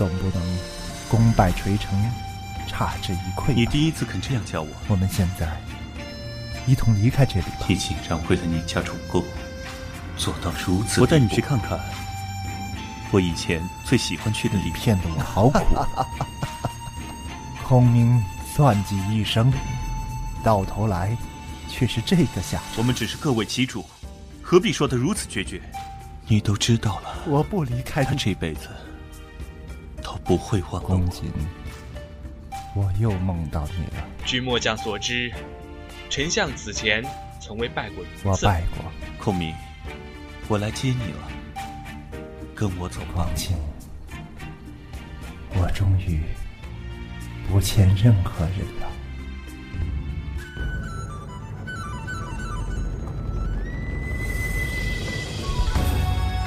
总不能功败垂成，差之一溃。你第一次肯这样叫我，我们现在一同离开这里吧。你竟然为了你家主公做到如此，我带你去看看我以前最喜欢去的里骗得我好苦。孔明算计一生，到头来却是这个下场。我们只是各为其主，何必说的如此决绝？你都知道了，我不离开他这辈子都不会忘了公瑾，我又梦到你了。据末将所知，丞相此前从未拜过一次。我拜过。孔明，我来接你了，跟我走吧。公瑾，我终于。不欠任何人了。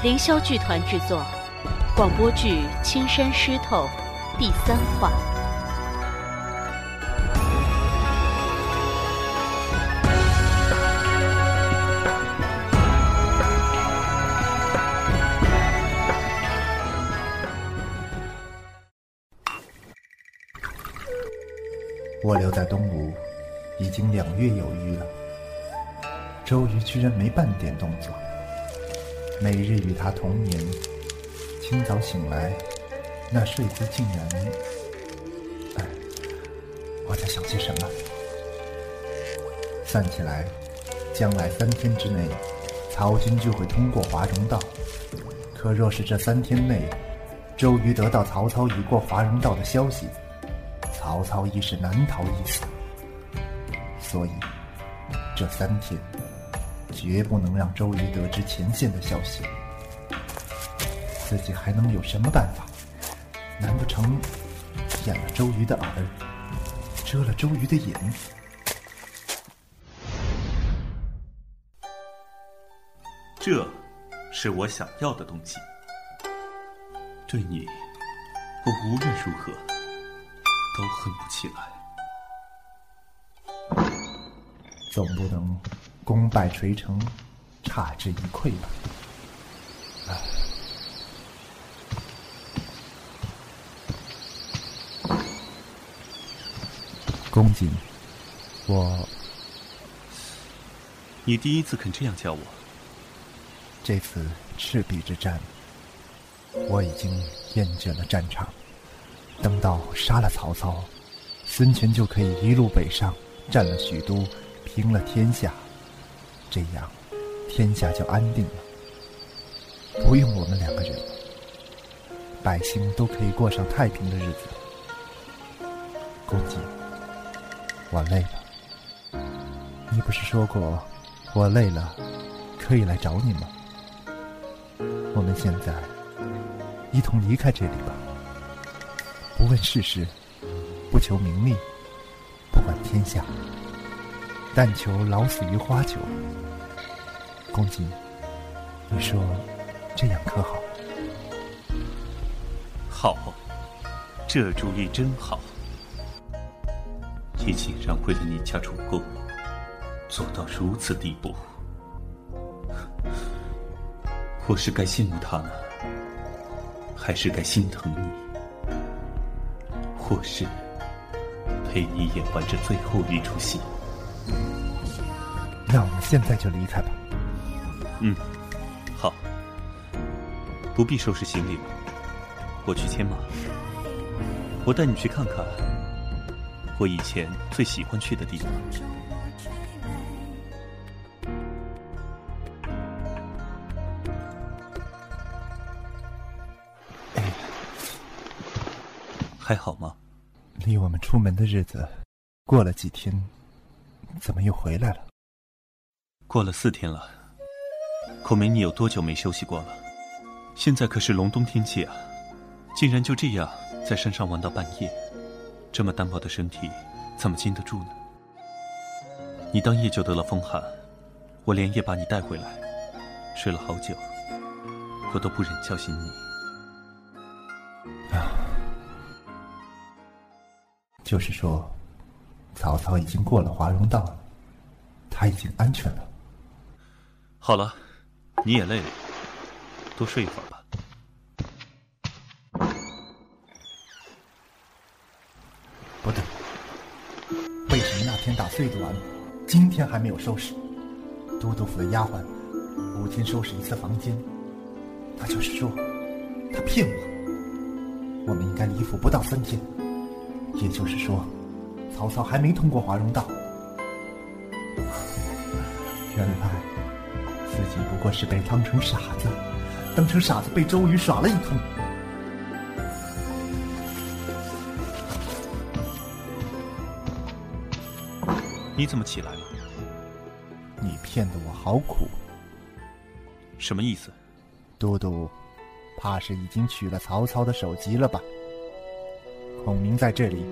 凌霄剧团制作，广播剧《青山湿透》第三话。我留在东吴已经两月有余了，周瑜居然没半点动作。每日与他同眠，清早醒来，那睡姿竟然……哎，我在想些什么？算起来，将来三天之内，曹军就会通过华容道。可若是这三天内，周瑜得到曹操已过华容道的消息，曹操亦是难逃一死，所以这三天绝不能让周瑜得知前线的消息。自己还能有什么办法？难不成掩了周瑜的耳，遮了周瑜的眼？这是我想要的东西。对你，我无论如何。都恨不起来，总不能功败垂成，差之一篑吧？公瑾，我，你第一次肯这样叫我。这次赤壁之战，我已经厌倦了战场。等到杀了曹操，孙权就可以一路北上，占了许都，平了天下，这样天下就安定了，不用我们两个人了，百姓都可以过上太平的日子。公瑾，我累了，你不是说过我累了可以来找你吗？我们现在一同离开这里吧。不问世事，不求名利，不管天下，但求老死于花酒。公瑾，你说这样可好？好，这主意真好。你竟然为了你家主公做到如此地步，我是该羡慕他呢，还是该心疼你？或是陪你演完这最后一出戏，那我们现在就离开吧。嗯，好，不必收拾行李了，我去牵马。我带你去看看我以前最喜欢去的地方。还好吗？离我们出门的日子过了几天，怎么又回来了？过了四天了。孔明，你有多久没休息过了？现在可是隆冬天气啊，竟然就这样在山上玩到半夜，这么单薄的身体怎么经得住呢？你当夜就得了风寒，我连夜把你带回来，睡了好久，我都不忍叫醒你。就是说，曹操已经过了华容道了，他已经安全了。好了，你也累了，多睡一会儿吧。岁的碗，今天还没有收拾。都督府的丫鬟五天收拾一次房间，那就是说，他骗我。我们应该离府不到三天，也就是说，曹操还没通过华容道。原来自己不过是被当成傻子，当成傻子被周瑜耍了一通。你怎么起来了？你骗得我好苦。什么意思？都督，怕是已经取了曹操的首级了吧？孔明在这里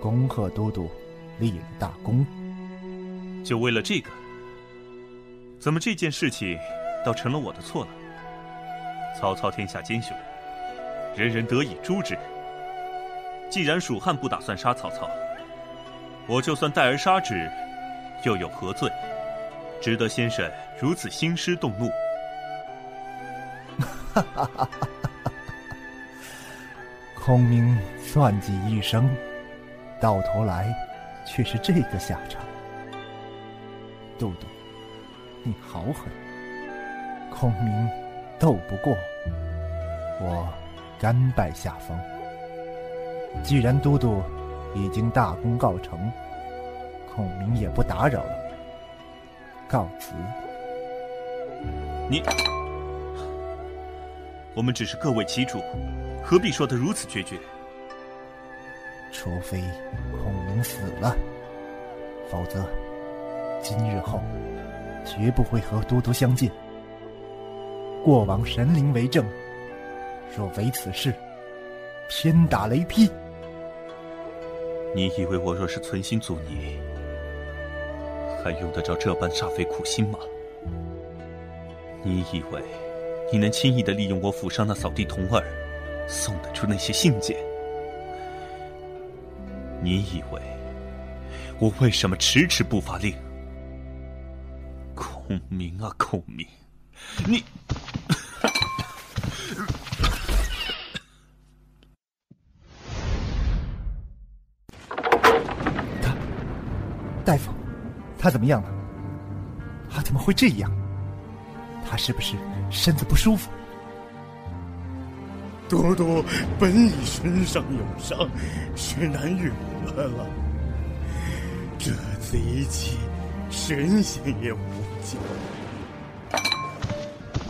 恭贺都督立了大功。就为了这个？怎么这件事情倒成了我的错了？曹操天下奸雄，人人得以诛之。既然蜀汉不打算杀曹操，我就算代而杀之，又有何罪？值得先生如此兴师动怒？哈哈哈哈哈！孔明算计一生，到头来却是这个下场。都督，你好狠！孔明斗不过我，甘拜下风。既然都督。已经大功告成，孔明也不打扰了，告辞。你，我们只是各为其主，何必说得如此决绝？除非孔明死了，否则今日后绝不会和都督相见。过往神灵为证，若为此事，天打雷劈。你以为我若是存心阻你，还用得着这般煞费苦心吗？你以为你能轻易的利用我府上那扫地童儿，送得出那些信件？你以为我为什么迟迟不发令？孔明啊，孔明，你！大夫，他怎么样了？他怎么会这样？他是不是身子不舒服？多多本已身上有伤，是难愈合了。这次一气，神仙也无救。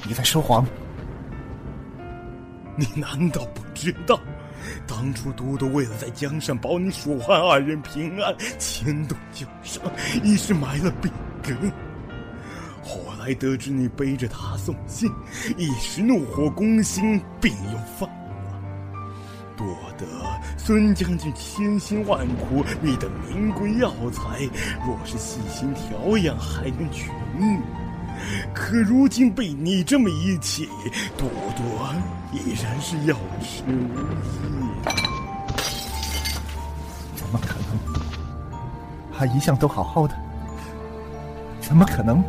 你在说谎？你难道不知道？当初都督为了在江上保你蜀汉二人平安，牵动旧伤，一时埋了病根。后来得知你背着他送信，一时怒火攻心，病又犯了。多得孙将军千辛万苦觅得名贵药材，若是细心调养，还能痊愈。可如今被你这么一气，多多已然是药石无益。怎么可能？他一向都好好的，怎么可能？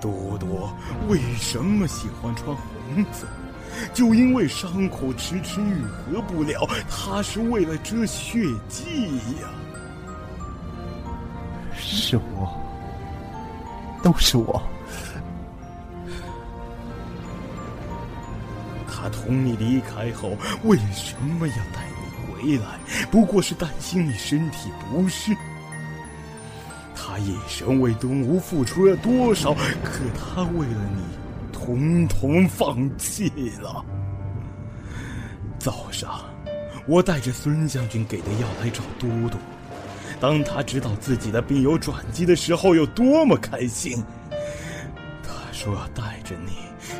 多多为什么喜欢穿红色？就因为伤口迟迟愈合不了，他是为了遮血迹呀。是我。都是我。他同你离开后，为什么要带你回来？不过是担心你身体不适。他一生为东吴付出了多少？可他为了你，统统放弃了。早上，我带着孙将军给的药来找都督。当他知道自己的病有转机的时候，有多么开心！他说要带着你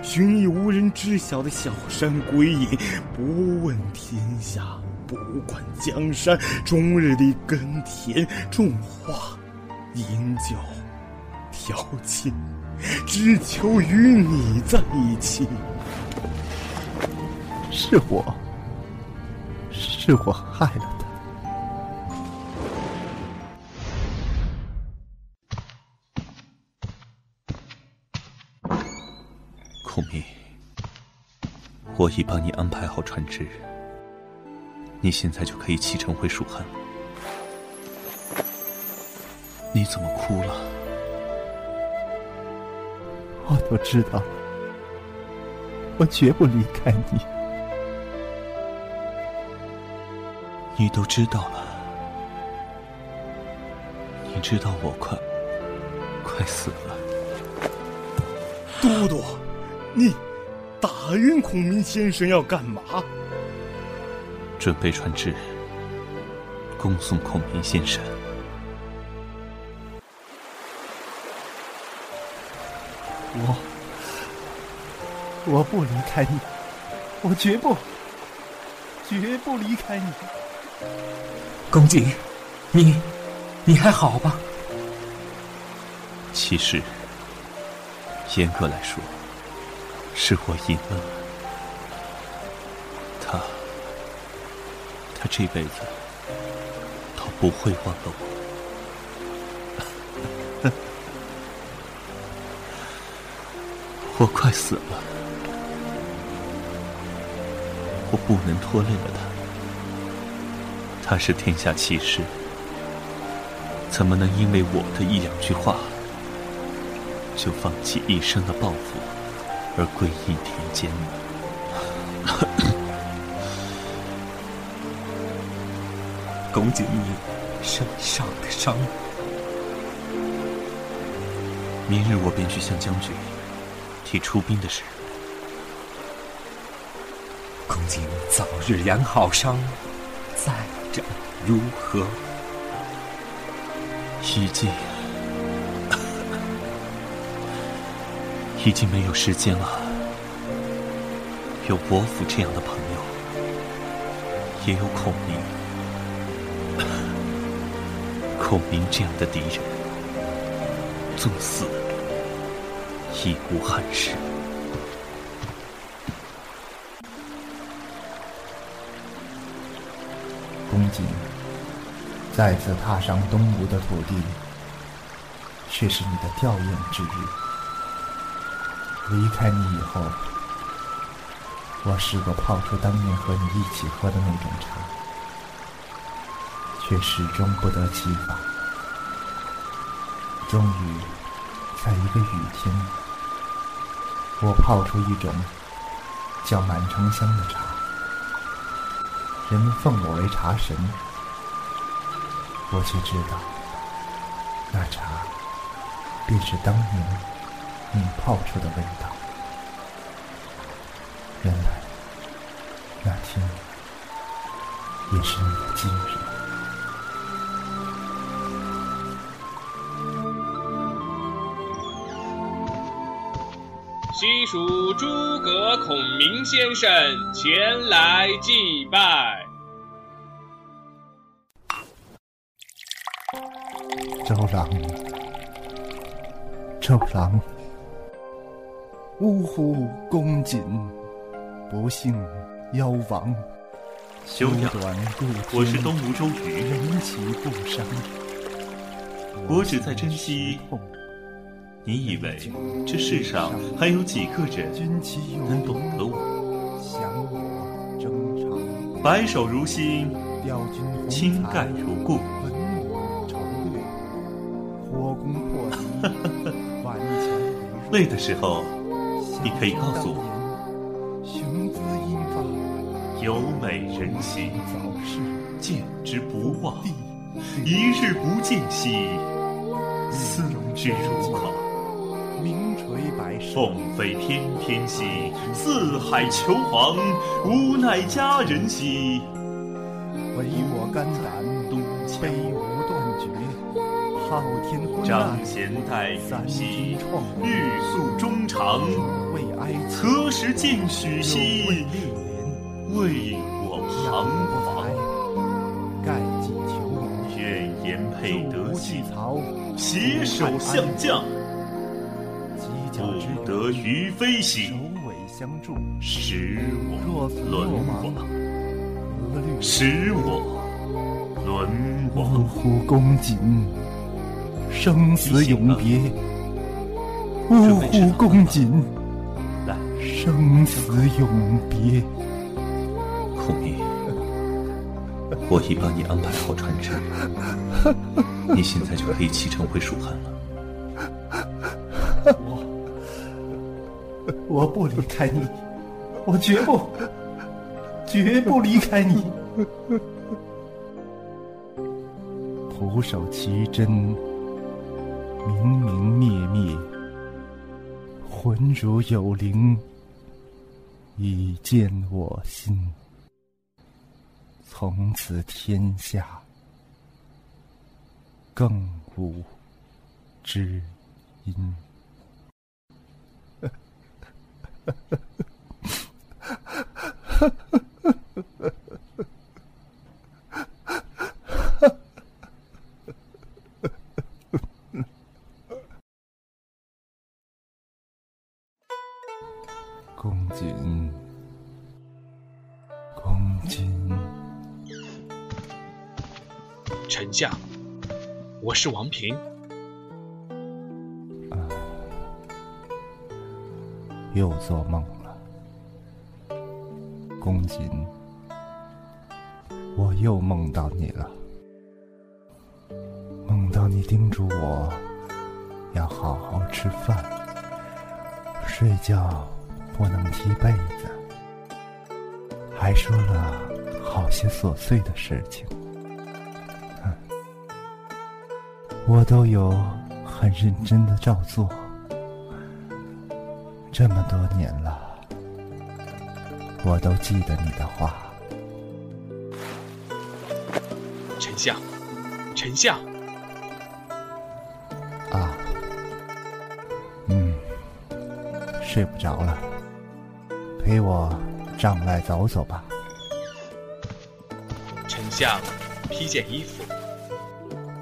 寻一无人知晓的小山归隐，不问天下，不管江山，终日里耕田种花，饮酒调情，只求与你在一起。是我，是我害了。孔明，我已帮你安排好船只，你现在就可以启程回蜀汉。你怎么哭了？我都知道，我绝不离开你。你都知道了，你知道我快快死了。都督，你打晕孔明先生要干嘛？准备传旨，恭送孔明先生。我，我不离开你，我绝不，绝不离开你。公瑾，你，你还好吧？其实，严格来说，是我赢了。他，他这辈子都不会忘了我。我快死了，我不能拖累了他。他是天下奇士，怎么能因为我的一两句话，就放弃一生的抱负而归隐田间呢？公瑾，你身上的伤，明日我便去向将军。提出兵的事，公瑾早日养好伤，再战如何？已经，已经没有时间了。有伯父这样的朋友，也有孔明，孔明这样的敌人，纵死。亦无憾事。公瑾再次踏上东吴的土地，却是你的吊唁之日。离开你以后，我试过泡出当年和你一起喝的那种茶，却始终不得其法。终于，在一个雨天。我泡出一种叫满城香的茶，人们奉我为茶神，我却知道，那茶便是当年你泡出的味道。原来那天也是你的今日。西蜀诸葛孔明先生前来祭拜。周郎，周郎，呜呼！公瑾，不幸夭亡。休养，我是东吴周瑜。人其不伤，我只在珍惜。你以为这世上还有几个人能懂得我？白首如新，倾盖如故。累的时候，你可以告诉我。有美人兮，见之不忘；一日不见兮，思之如渴。凤飞翩翩兮，四海求凰；无奈佳人兮，唯我肝胆悲无断绝。昊天张弦待雨兮，玉诉衷肠。何时尽许兮，为我彷徨。盖济求愿言配得兮，携手相将。不得于飞兮，使我沦亡；使我沦亡。乎公瑾，生死永别。呜呼公瑾，生死永别。孔明，我已帮你安排好船只，你现在就可以启程回蜀汉了。我我不离开你，我绝不绝不离开你。徒手奇珍，明明灭灭，魂如有灵，已见我心。从此天下更无知音。我是王平。又做梦了，公瑾，我又梦到你了，梦到你叮嘱我要好好吃饭，睡觉不能踢被子，还说了好些琐碎的事情，我都有很认真的照做。这么多年了，我都记得你的话。丞相，丞相，啊，嗯，睡不着了，陪我帐外走走吧。丞相，披件衣服。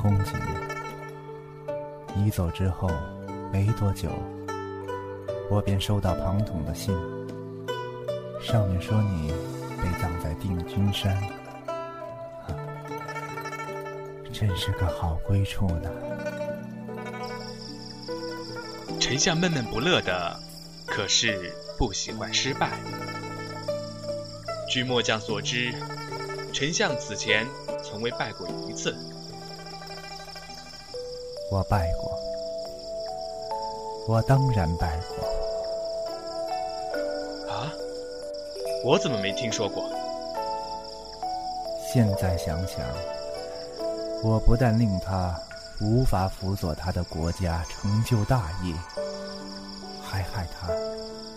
公瑾，你走之后没多久。我便收到庞统的信，上面说你被葬在定军山，真是个好归处呢。丞相闷闷不乐的，可是不喜欢失败。据末将所知，丞相此前从未败过一次。我败过，我当然败过。啊我怎么没听说过？现在想想，我不但令他无法辅佐他的国家成就大业，还害他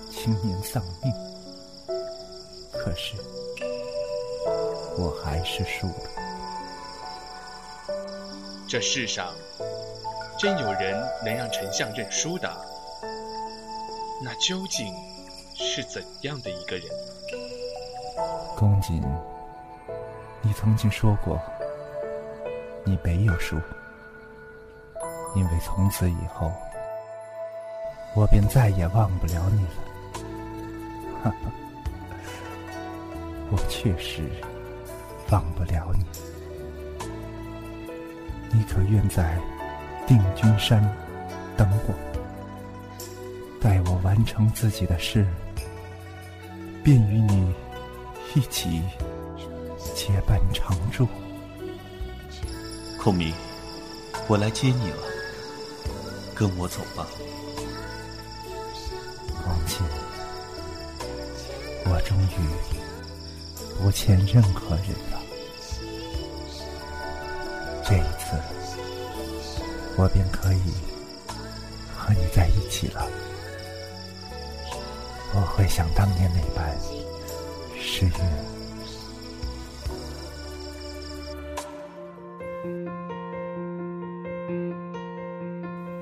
青年丧命。可是，我还是输了。这世上真有人能让丞相认输的？那究竟是怎样的一个人？公瑾，你曾经说过，你没有输，因为从此以后，我便再也忘不了你了。哈哈，我确实忘不了你。你可愿在定军山等我，待我完成自己的事，便与你。一起结伴常住。孔明，我来接你了，跟我走吧。王庆，我终于不欠任何人了。这一次，我便可以和你在一起了。我会像当年那般。十月，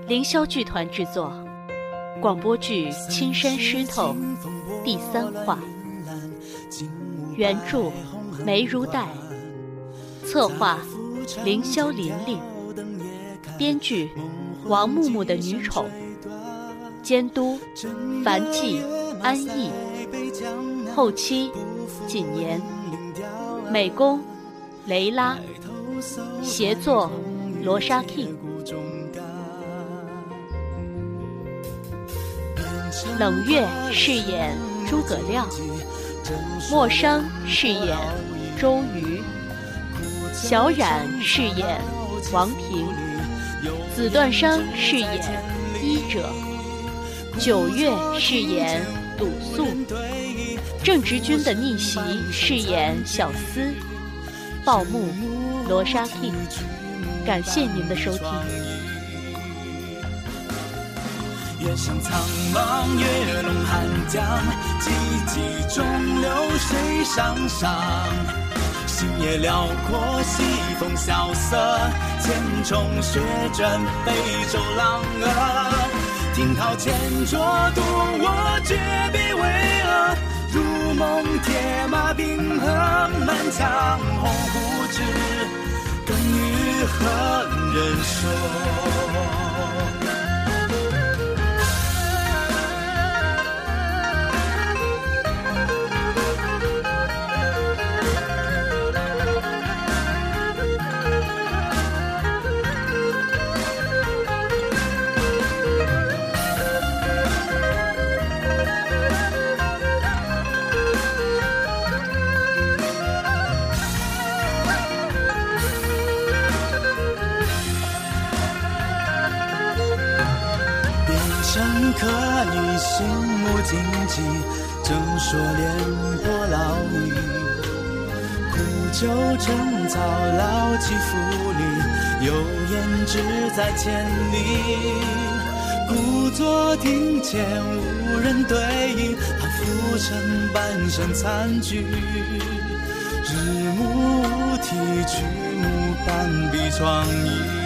凌霄剧团制作广播剧《青山湿透》第三话，原著梅如黛，策划凌霄琳琳，编剧王木木的女宠，监督樊季安逸，后期。谨言，美工雷拉，协作罗莎 King，冷月饰演诸葛亮，莫生饰演周瑜，小冉饰演王平，紫断裳饰演医者，九月饰演鲁肃，郑直君的逆袭饰演小厮，报幕罗莎 King，感谢您的收听。月上苍茫，月笼寒江，寂寂中流水上上。星野辽阔，西风萧瑟，千重雪卷悲舟浪儿。听涛千酌，渡我绝壁巍峨。如梦铁马冰河，满腔鸿鹄志，更与何人说？荆棘，正说廉颇老矣。苦酒陈草，老骥伏枥，有言志在千里。故作庭前无人对饮，叹浮沉半生残局。日暮乌啼，曲目半壁疮痍。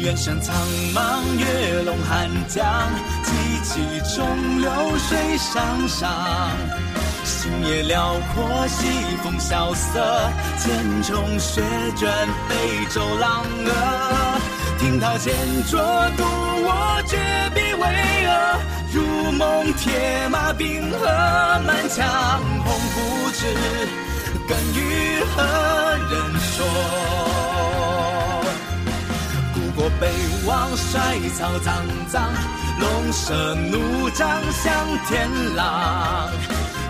远山苍茫，月笼寒江，寂寂中流水上上。星野辽阔，西风萧瑟，千重雪卷悲舟浪遏。听涛千酌，渡我绝壁巍峨。如梦铁马冰河，满腔鸿鹄志，更与何人说？北望，衰草苍苍，龙蛇怒张向天朗。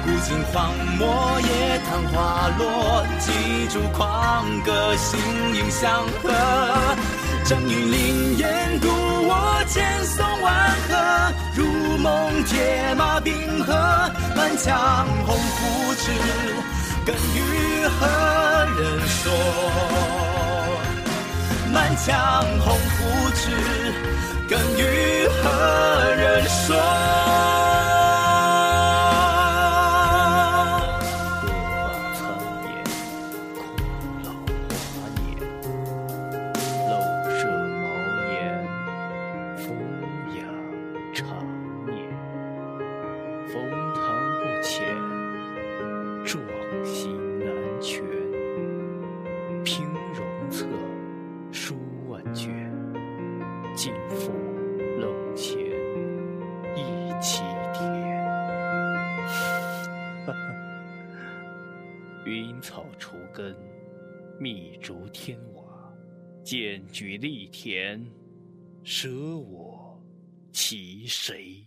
古今荒漠，野塘花落，几株狂歌，心影相和。正与林烟，渡我千松万壑。如梦铁马冰河，满腔鸿鹄志，更与何人说？满腔鸿鹄志，更与何人说？举栗田，舍我其谁？